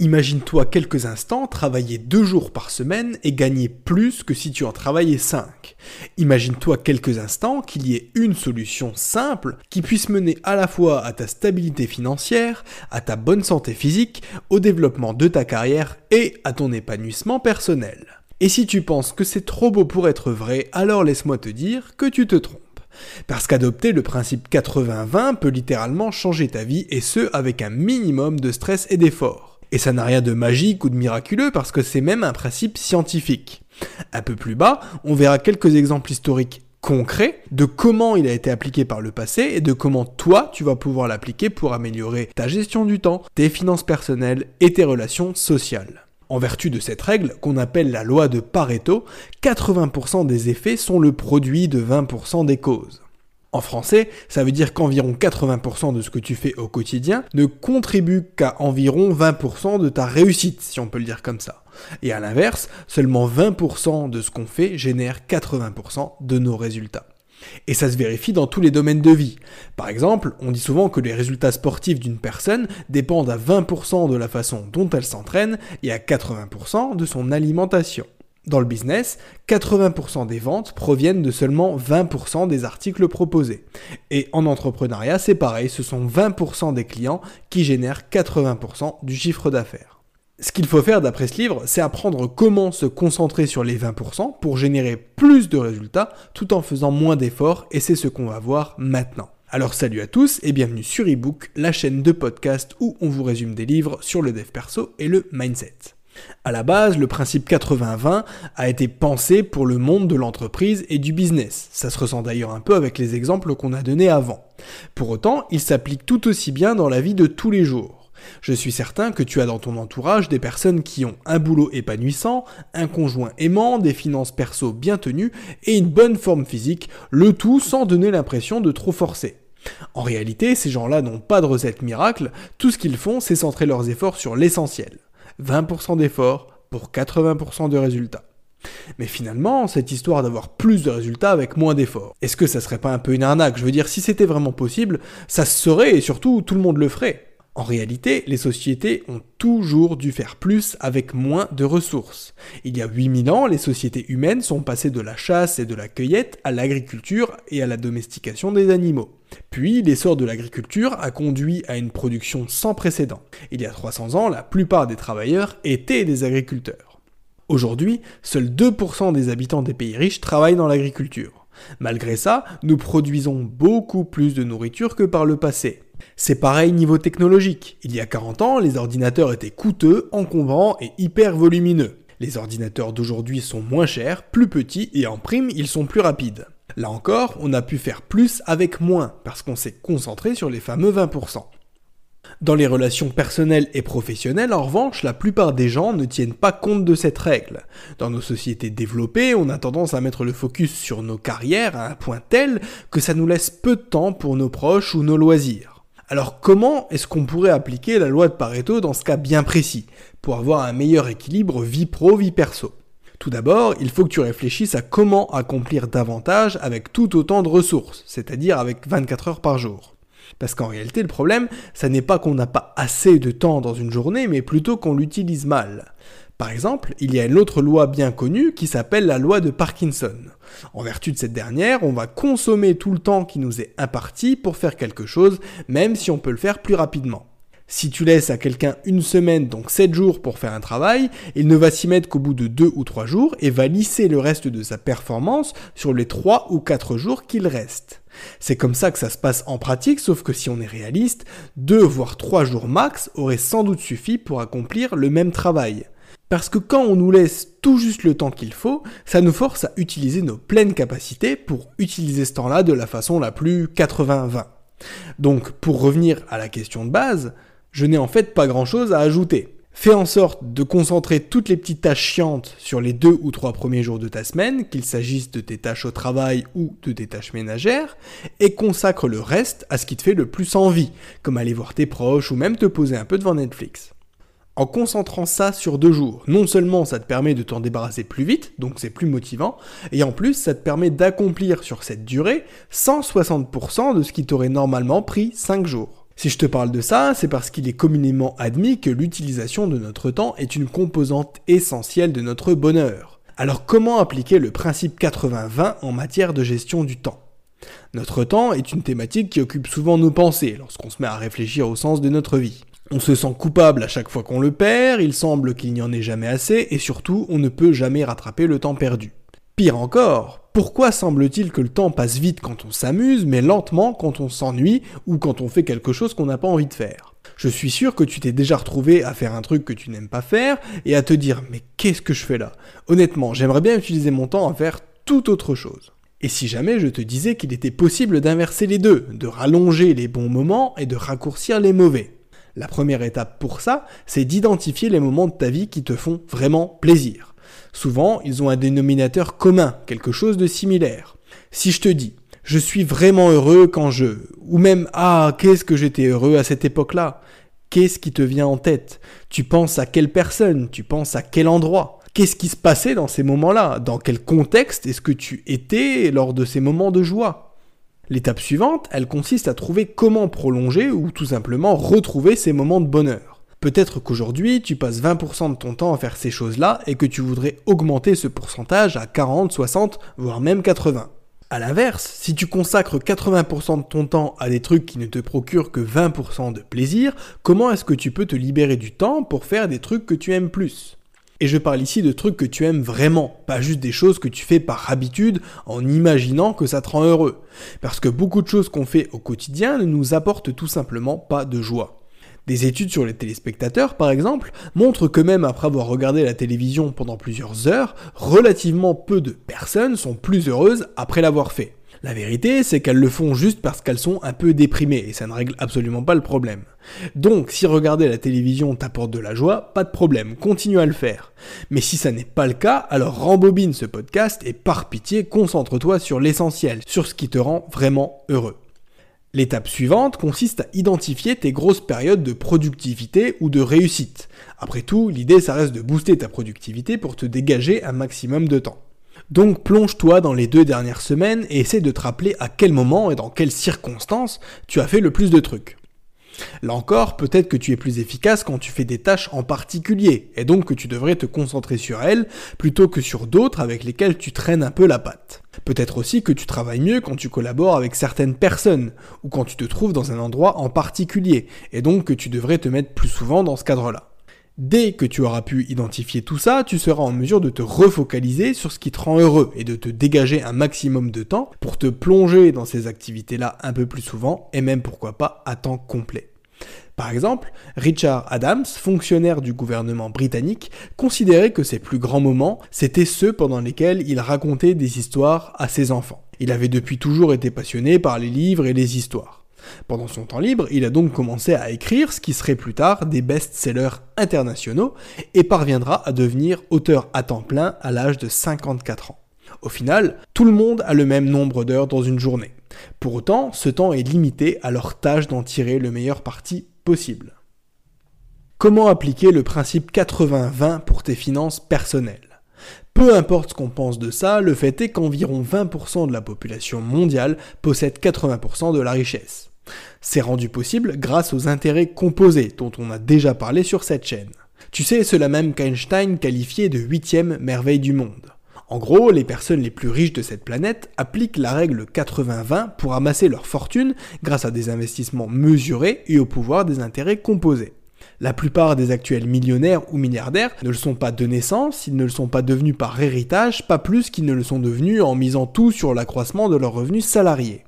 Imagine-toi quelques instants travailler deux jours par semaine et gagner plus que si tu en travaillais cinq. Imagine-toi quelques instants qu'il y ait une solution simple qui puisse mener à la fois à ta stabilité financière, à ta bonne santé physique, au développement de ta carrière et à ton épanouissement personnel. Et si tu penses que c'est trop beau pour être vrai, alors laisse-moi te dire que tu te trompes. Parce qu'adopter le principe 80-20 peut littéralement changer ta vie et ce avec un minimum de stress et d'effort. Et ça n'a rien de magique ou de miraculeux parce que c'est même un principe scientifique. Un peu plus bas, on verra quelques exemples historiques concrets de comment il a été appliqué par le passé et de comment toi tu vas pouvoir l'appliquer pour améliorer ta gestion du temps, tes finances personnelles et tes relations sociales. En vertu de cette règle, qu'on appelle la loi de Pareto, 80% des effets sont le produit de 20% des causes. En français, ça veut dire qu'environ 80% de ce que tu fais au quotidien ne contribue qu'à environ 20% de ta réussite, si on peut le dire comme ça. Et à l'inverse, seulement 20% de ce qu'on fait génère 80% de nos résultats. Et ça se vérifie dans tous les domaines de vie. Par exemple, on dit souvent que les résultats sportifs d'une personne dépendent à 20% de la façon dont elle s'entraîne et à 80% de son alimentation. Dans le business, 80% des ventes proviennent de seulement 20% des articles proposés. Et en entrepreneuriat, c'est pareil, ce sont 20% des clients qui génèrent 80% du chiffre d'affaires. Ce qu'il faut faire d'après ce livre, c'est apprendre comment se concentrer sur les 20% pour générer plus de résultats tout en faisant moins d'efforts et c'est ce qu'on va voir maintenant. Alors salut à tous et bienvenue sur eBook, la chaîne de podcast où on vous résume des livres sur le dev perso et le mindset. À la base, le principe 80-20 a été pensé pour le monde de l'entreprise et du business. Ça se ressent d'ailleurs un peu avec les exemples qu'on a donnés avant. Pour autant, il s'applique tout aussi bien dans la vie de tous les jours. Je suis certain que tu as dans ton entourage des personnes qui ont un boulot épanouissant, un conjoint aimant, des finances perso bien tenues et une bonne forme physique, le tout sans donner l'impression de trop forcer. En réalité, ces gens-là n'ont pas de recette miracle, tout ce qu'ils font, c'est centrer leurs efforts sur l'essentiel. 20% d'efforts pour 80% de résultats. Mais finalement, cette histoire d'avoir plus de résultats avec moins d'efforts, est-ce que ça serait pas un peu une arnaque? Je veux dire, si c'était vraiment possible, ça se serait et surtout tout le monde le ferait. En réalité, les sociétés ont toujours dû faire plus avec moins de ressources. Il y a 8000 ans, les sociétés humaines sont passées de la chasse et de la cueillette à l'agriculture et à la domestication des animaux. Puis, l'essor de l'agriculture a conduit à une production sans précédent. Il y a 300 ans, la plupart des travailleurs étaient des agriculteurs. Aujourd'hui, seuls 2% des habitants des pays riches travaillent dans l'agriculture. Malgré ça, nous produisons beaucoup plus de nourriture que par le passé. C'est pareil niveau technologique. Il y a 40 ans, les ordinateurs étaient coûteux, encombrants et hyper volumineux. Les ordinateurs d'aujourd'hui sont moins chers, plus petits et en prime, ils sont plus rapides. Là encore, on a pu faire plus avec moins, parce qu'on s'est concentré sur les fameux 20%. Dans les relations personnelles et professionnelles, en revanche, la plupart des gens ne tiennent pas compte de cette règle. Dans nos sociétés développées, on a tendance à mettre le focus sur nos carrières à un point tel que ça nous laisse peu de temps pour nos proches ou nos loisirs. Alors comment est-ce qu'on pourrait appliquer la loi de Pareto dans ce cas bien précis, pour avoir un meilleur équilibre vie pro-vie perso? Tout d'abord, il faut que tu réfléchisses à comment accomplir davantage avec tout autant de ressources, c'est-à-dire avec 24 heures par jour. Parce qu'en réalité, le problème, ça n'est pas qu'on n'a pas assez de temps dans une journée, mais plutôt qu'on l'utilise mal. Par exemple, il y a une autre loi bien connue qui s'appelle la loi de Parkinson. En vertu de cette dernière, on va consommer tout le temps qui nous est imparti pour faire quelque chose, même si on peut le faire plus rapidement. Si tu laisses à quelqu'un une semaine, donc 7 jours pour faire un travail, il ne va s'y mettre qu'au bout de 2 ou 3 jours et va lisser le reste de sa performance sur les 3 ou 4 jours qu'il reste. C'est comme ça que ça se passe en pratique, sauf que si on est réaliste, 2 voire 3 jours max auraient sans doute suffi pour accomplir le même travail. Parce que quand on nous laisse tout juste le temps qu'il faut, ça nous force à utiliser nos pleines capacités pour utiliser ce temps-là de la façon la plus 80-20. Donc, pour revenir à la question de base, je n'ai en fait pas grand-chose à ajouter. Fais en sorte de concentrer toutes les petites tâches chiantes sur les deux ou trois premiers jours de ta semaine, qu'il s'agisse de tes tâches au travail ou de tes tâches ménagères, et consacre le reste à ce qui te fait le plus envie, comme aller voir tes proches ou même te poser un peu devant Netflix. En concentrant ça sur deux jours, non seulement ça te permet de t'en débarrasser plus vite, donc c'est plus motivant, et en plus ça te permet d'accomplir sur cette durée 160% de ce qui t'aurait normalement pris 5 jours. Si je te parle de ça, c'est parce qu'il est communément admis que l'utilisation de notre temps est une composante essentielle de notre bonheur. Alors comment appliquer le principe 80-20 en matière de gestion du temps? Notre temps est une thématique qui occupe souvent nos pensées lorsqu'on se met à réfléchir au sens de notre vie. On se sent coupable à chaque fois qu'on le perd, il semble qu'il n'y en ait jamais assez, et surtout on ne peut jamais rattraper le temps perdu. Pire encore, pourquoi semble-t-il que le temps passe vite quand on s'amuse, mais lentement quand on s'ennuie ou quand on fait quelque chose qu'on n'a pas envie de faire? Je suis sûr que tu t'es déjà retrouvé à faire un truc que tu n'aimes pas faire et à te dire mais qu'est-ce que je fais là? Honnêtement, j'aimerais bien utiliser mon temps à faire tout autre chose. Et si jamais je te disais qu'il était possible d'inverser les deux, de rallonger les bons moments et de raccourcir les mauvais? La première étape pour ça, c'est d'identifier les moments de ta vie qui te font vraiment plaisir. Souvent, ils ont un dénominateur commun, quelque chose de similaire. Si je te dis je suis vraiment heureux quand je ou même ah, qu'est-ce que j'étais heureux à cette époque-là? Qu'est-ce qui te vient en tête? Tu penses à quelle personne? Tu penses à quel endroit? Qu'est-ce qui se passait dans ces moments-là? Dans quel contexte est-ce que tu étais lors de ces moments de joie? L'étape suivante, elle consiste à trouver comment prolonger ou tout simplement retrouver ces moments de bonheur. Peut-être qu'aujourd'hui, tu passes 20% de ton temps à faire ces choses-là et que tu voudrais augmenter ce pourcentage à 40, 60, voire même 80. A l'inverse, si tu consacres 80% de ton temps à des trucs qui ne te procurent que 20% de plaisir, comment est-ce que tu peux te libérer du temps pour faire des trucs que tu aimes plus? Et je parle ici de trucs que tu aimes vraiment, pas juste des choses que tu fais par habitude en imaginant que ça te rend heureux. Parce que beaucoup de choses qu'on fait au quotidien ne nous apportent tout simplement pas de joie. Des études sur les téléspectateurs, par exemple, montrent que même après avoir regardé la télévision pendant plusieurs heures, relativement peu de personnes sont plus heureuses après l'avoir fait. La vérité, c'est qu'elles le font juste parce qu'elles sont un peu déprimées, et ça ne règle absolument pas le problème. Donc, si regarder la télévision t'apporte de la joie, pas de problème, continue à le faire. Mais si ça n'est pas le cas, alors rembobine ce podcast et par pitié, concentre-toi sur l'essentiel, sur ce qui te rend vraiment heureux. L'étape suivante consiste à identifier tes grosses périodes de productivité ou de réussite. Après tout, l'idée ça reste de booster ta productivité pour te dégager un maximum de temps. Donc plonge-toi dans les deux dernières semaines et essaie de te rappeler à quel moment et dans quelles circonstances tu as fait le plus de trucs. Là encore, peut-être que tu es plus efficace quand tu fais des tâches en particulier, et donc que tu devrais te concentrer sur elles plutôt que sur d'autres avec lesquelles tu traînes un peu la patte. Peut-être aussi que tu travailles mieux quand tu collabores avec certaines personnes, ou quand tu te trouves dans un endroit en particulier, et donc que tu devrais te mettre plus souvent dans ce cadre-là. Dès que tu auras pu identifier tout ça, tu seras en mesure de te refocaliser sur ce qui te rend heureux et de te dégager un maximum de temps pour te plonger dans ces activités-là un peu plus souvent et même pourquoi pas à temps complet. Par exemple, Richard Adams, fonctionnaire du gouvernement britannique, considérait que ses plus grands moments, c'étaient ceux pendant lesquels il racontait des histoires à ses enfants. Il avait depuis toujours été passionné par les livres et les histoires. Pendant son temps libre, il a donc commencé à écrire ce qui serait plus tard des best-sellers internationaux et parviendra à devenir auteur à temps plein à l'âge de 54 ans. Au final, tout le monde a le même nombre d'heures dans une journée. Pour autant, ce temps est limité à leur tâche d'en tirer le meilleur parti possible. Comment appliquer le principe 80-20 pour tes finances personnelles? Peu importe ce qu'on pense de ça, le fait est qu'environ 20% de la population mondiale possède 80% de la richesse. C'est rendu possible grâce aux intérêts composés dont on a déjà parlé sur cette chaîne. Tu sais, cela même qu'Einstein qualifiait de huitième merveille du monde. En gros, les personnes les plus riches de cette planète appliquent la règle 80-20 pour amasser leur fortune grâce à des investissements mesurés et au pouvoir des intérêts composés. La plupart des actuels millionnaires ou milliardaires ne le sont pas de naissance, ils ne le sont pas devenus par héritage, pas plus qu'ils ne le sont devenus en misant tout sur l'accroissement de leurs revenus salariés.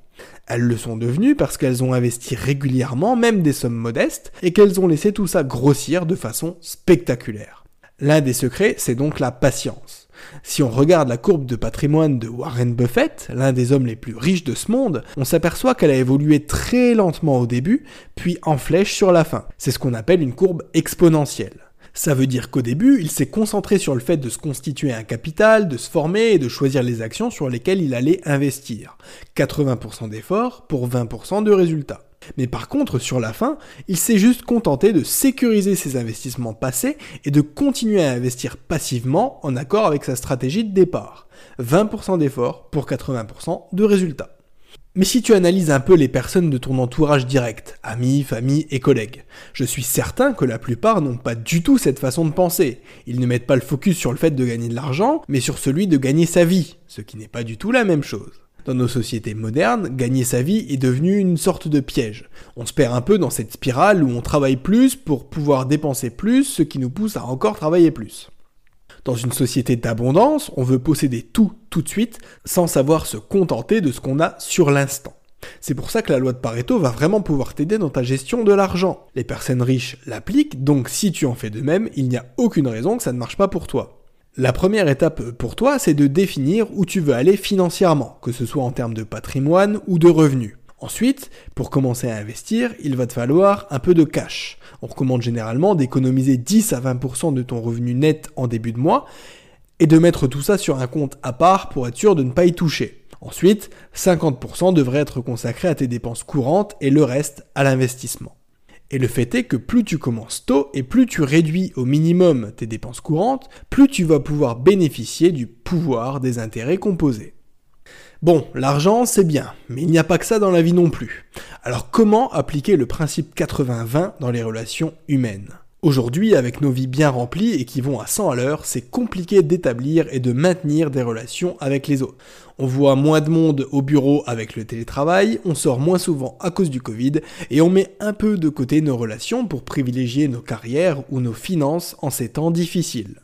Elles le sont devenues parce qu'elles ont investi régulièrement, même des sommes modestes, et qu'elles ont laissé tout ça grossir de façon spectaculaire. L'un des secrets, c'est donc la patience. Si on regarde la courbe de patrimoine de Warren Buffett, l'un des hommes les plus riches de ce monde, on s'aperçoit qu'elle a évolué très lentement au début, puis en flèche sur la fin. C'est ce qu'on appelle une courbe exponentielle. Ça veut dire qu'au début, il s'est concentré sur le fait de se constituer un capital, de se former et de choisir les actions sur lesquelles il allait investir. 80% d'efforts pour 20% de résultats. Mais par contre, sur la fin, il s'est juste contenté de sécuriser ses investissements passés et de continuer à investir passivement en accord avec sa stratégie de départ. 20% d'efforts pour 80% de résultats. Mais si tu analyses un peu les personnes de ton entourage direct, amis, famille et collègues, je suis certain que la plupart n'ont pas du tout cette façon de penser. Ils ne mettent pas le focus sur le fait de gagner de l'argent, mais sur celui de gagner sa vie, ce qui n'est pas du tout la même chose. Dans nos sociétés modernes, gagner sa vie est devenu une sorte de piège. On se perd un peu dans cette spirale où on travaille plus pour pouvoir dépenser plus, ce qui nous pousse à encore travailler plus. Dans une société d'abondance, on veut posséder tout tout de suite sans savoir se contenter de ce qu'on a sur l'instant. C'est pour ça que la loi de Pareto va vraiment pouvoir t'aider dans ta gestion de l'argent. Les personnes riches l'appliquent, donc si tu en fais de même, il n'y a aucune raison que ça ne marche pas pour toi. La première étape pour toi, c'est de définir où tu veux aller financièrement, que ce soit en termes de patrimoine ou de revenus. Ensuite, pour commencer à investir, il va te falloir un peu de cash. On recommande généralement d'économiser 10 à 20% de ton revenu net en début de mois et de mettre tout ça sur un compte à part pour être sûr de ne pas y toucher. Ensuite, 50% devrait être consacré à tes dépenses courantes et le reste à l'investissement. Et le fait est que plus tu commences tôt et plus tu réduis au minimum tes dépenses courantes, plus tu vas pouvoir bénéficier du pouvoir des intérêts composés. Bon, l'argent c'est bien, mais il n'y a pas que ça dans la vie non plus. Alors comment appliquer le principe 80-20 dans les relations humaines? Aujourd'hui, avec nos vies bien remplies et qui vont à 100 à l'heure, c'est compliqué d'établir et de maintenir des relations avec les autres. On voit moins de monde au bureau avec le télétravail, on sort moins souvent à cause du Covid, et on met un peu de côté nos relations pour privilégier nos carrières ou nos finances en ces temps difficiles.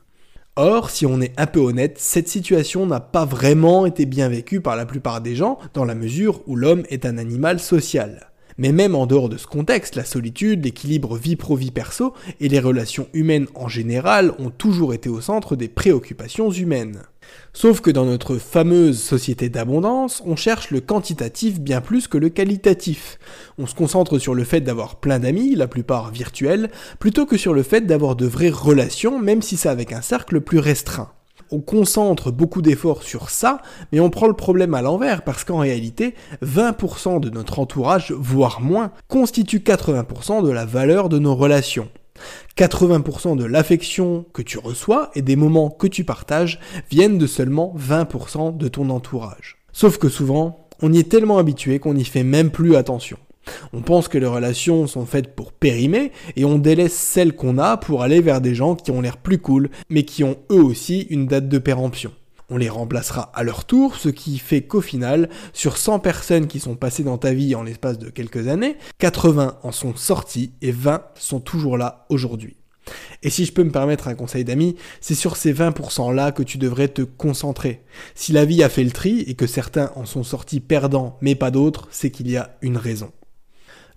Or, si on est un peu honnête, cette situation n'a pas vraiment été bien vécue par la plupart des gens, dans la mesure où l'homme est un animal social. Mais même en dehors de ce contexte, la solitude, l'équilibre vie pro-vie perso et les relations humaines en général ont toujours été au centre des préoccupations humaines. Sauf que dans notre fameuse société d'abondance, on cherche le quantitatif bien plus que le qualitatif. On se concentre sur le fait d'avoir plein d'amis, la plupart virtuels, plutôt que sur le fait d'avoir de vraies relations, même si c'est avec un cercle plus restreint. On concentre beaucoup d'efforts sur ça, mais on prend le problème à l'envers parce qu'en réalité, 20% de notre entourage, voire moins, constitue 80% de la valeur de nos relations. 80% de l'affection que tu reçois et des moments que tu partages viennent de seulement 20% de ton entourage. Sauf que souvent, on y est tellement habitué qu'on n'y fait même plus attention. On pense que les relations sont faites pour périmer et on délaisse celles qu'on a pour aller vers des gens qui ont l'air plus cool mais qui ont eux aussi une date de péremption. On les remplacera à leur tour, ce qui fait qu'au final, sur 100 personnes qui sont passées dans ta vie en l'espace de quelques années, 80 en sont sortis et 20 sont toujours là aujourd'hui. Et si je peux me permettre un conseil d'amis, c'est sur ces 20% là que tu devrais te concentrer. Si la vie a fait le tri et que certains en sont sortis perdants mais pas d'autres, c'est qu'il y a une raison.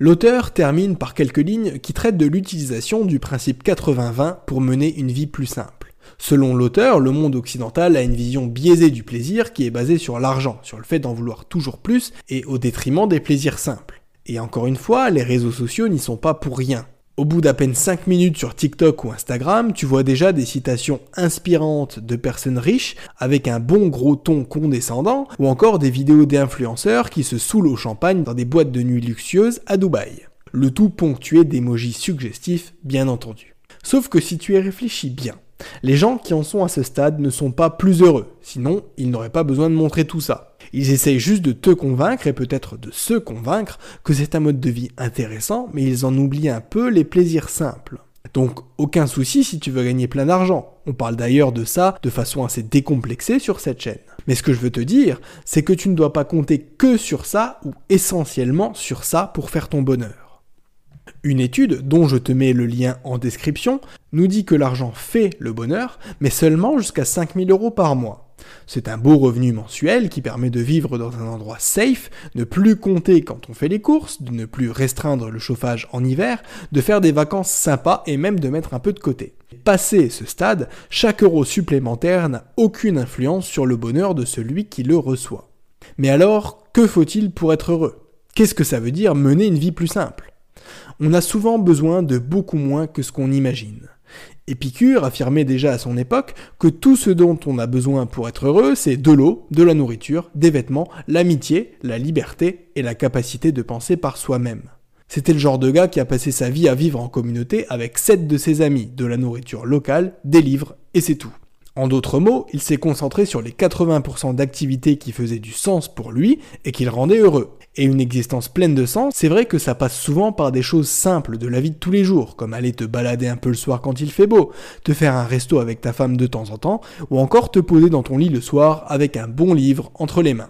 L'auteur termine par quelques lignes qui traitent de l'utilisation du principe 80-20 pour mener une vie plus simple. Selon l'auteur, le monde occidental a une vision biaisée du plaisir qui est basée sur l'argent, sur le fait d'en vouloir toujours plus et au détriment des plaisirs simples. Et encore une fois, les réseaux sociaux n'y sont pas pour rien. Au bout d'à peine 5 minutes sur TikTok ou Instagram, tu vois déjà des citations inspirantes de personnes riches avec un bon gros ton condescendant ou encore des vidéos d'influenceurs qui se saoulent au champagne dans des boîtes de nuit luxueuses à Dubaï. Le tout ponctué d'émojis suggestifs, bien entendu. Sauf que si tu y réfléchis bien, les gens qui en sont à ce stade ne sont pas plus heureux, sinon ils n'auraient pas besoin de montrer tout ça. Ils essayent juste de te convaincre et peut-être de se convaincre que c'est un mode de vie intéressant, mais ils en oublient un peu les plaisirs simples. Donc aucun souci si tu veux gagner plein d'argent. On parle d'ailleurs de ça de façon assez décomplexée sur cette chaîne. Mais ce que je veux te dire, c'est que tu ne dois pas compter que sur ça ou essentiellement sur ça pour faire ton bonheur. Une étude, dont je te mets le lien en description, nous dit que l'argent fait le bonheur, mais seulement jusqu'à 5000 euros par mois. C'est un beau revenu mensuel qui permet de vivre dans un endroit safe, ne plus compter quand on fait les courses, de ne plus restreindre le chauffage en hiver, de faire des vacances sympas et même de mettre un peu de côté. Passé ce stade, chaque euro supplémentaire n'a aucune influence sur le bonheur de celui qui le reçoit. Mais alors, que faut-il pour être heureux? Qu'est-ce que ça veut dire mener une vie plus simple? On a souvent besoin de beaucoup moins que ce qu'on imagine. Épicure affirmait déjà à son époque que tout ce dont on a besoin pour être heureux, c'est de l'eau, de la nourriture, des vêtements, l'amitié, la liberté et la capacité de penser par soi-même. C'était le genre de gars qui a passé sa vie à vivre en communauté avec sept de ses amis, de la nourriture locale, des livres, et c'est tout. En d'autres mots, il s'est concentré sur les 80% d'activités qui faisaient du sens pour lui et qui le rendaient heureux. Et une existence pleine de sens, c'est vrai que ça passe souvent par des choses simples de la vie de tous les jours, comme aller te balader un peu le soir quand il fait beau, te faire un resto avec ta femme de temps en temps, ou encore te poser dans ton lit le soir avec un bon livre entre les mains.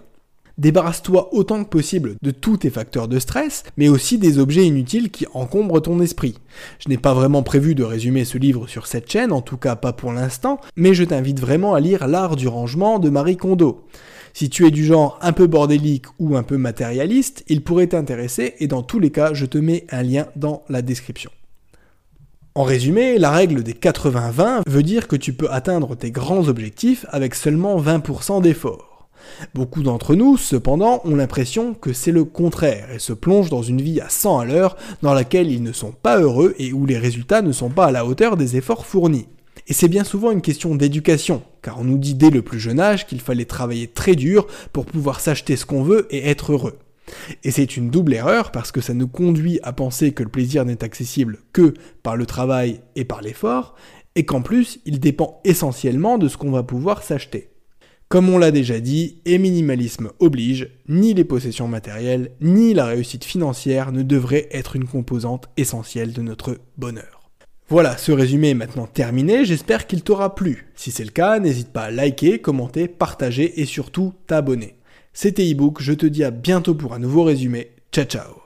Débarrasse-toi autant que possible de tous tes facteurs de stress, mais aussi des objets inutiles qui encombrent ton esprit. Je n'ai pas vraiment prévu de résumer ce livre sur cette chaîne, en tout cas pas pour l'instant, mais je t'invite vraiment à lire L'art du rangement de Marie Kondo. Si tu es du genre un peu bordélique ou un peu matérialiste, il pourrait t'intéresser et dans tous les cas, je te mets un lien dans la description. En résumé, la règle des 80-20 veut dire que tu peux atteindre tes grands objectifs avec seulement 20% d'efforts. Beaucoup d'entre nous, cependant, ont l'impression que c'est le contraire et se plongent dans une vie à 100 à l'heure dans laquelle ils ne sont pas heureux et où les résultats ne sont pas à la hauteur des efforts fournis. Et c'est bien souvent une question d'éducation, car on nous dit dès le plus jeune âge qu'il fallait travailler très dur pour pouvoir s'acheter ce qu'on veut et être heureux. Et c'est une double erreur parce que ça nous conduit à penser que le plaisir n'est accessible que par le travail et par l'effort, et qu'en plus il dépend essentiellement de ce qu'on va pouvoir s'acheter. Comme on l'a déjà dit, et minimalisme oblige, ni les possessions matérielles, ni la réussite financière ne devraient être une composante essentielle de notre bonheur. Voilà, ce résumé est maintenant terminé, j'espère qu'il t'aura plu. Si c'est le cas, n'hésite pas à liker, commenter, partager et surtout t'abonner. C'était ebook, je te dis à bientôt pour un nouveau résumé. Ciao ciao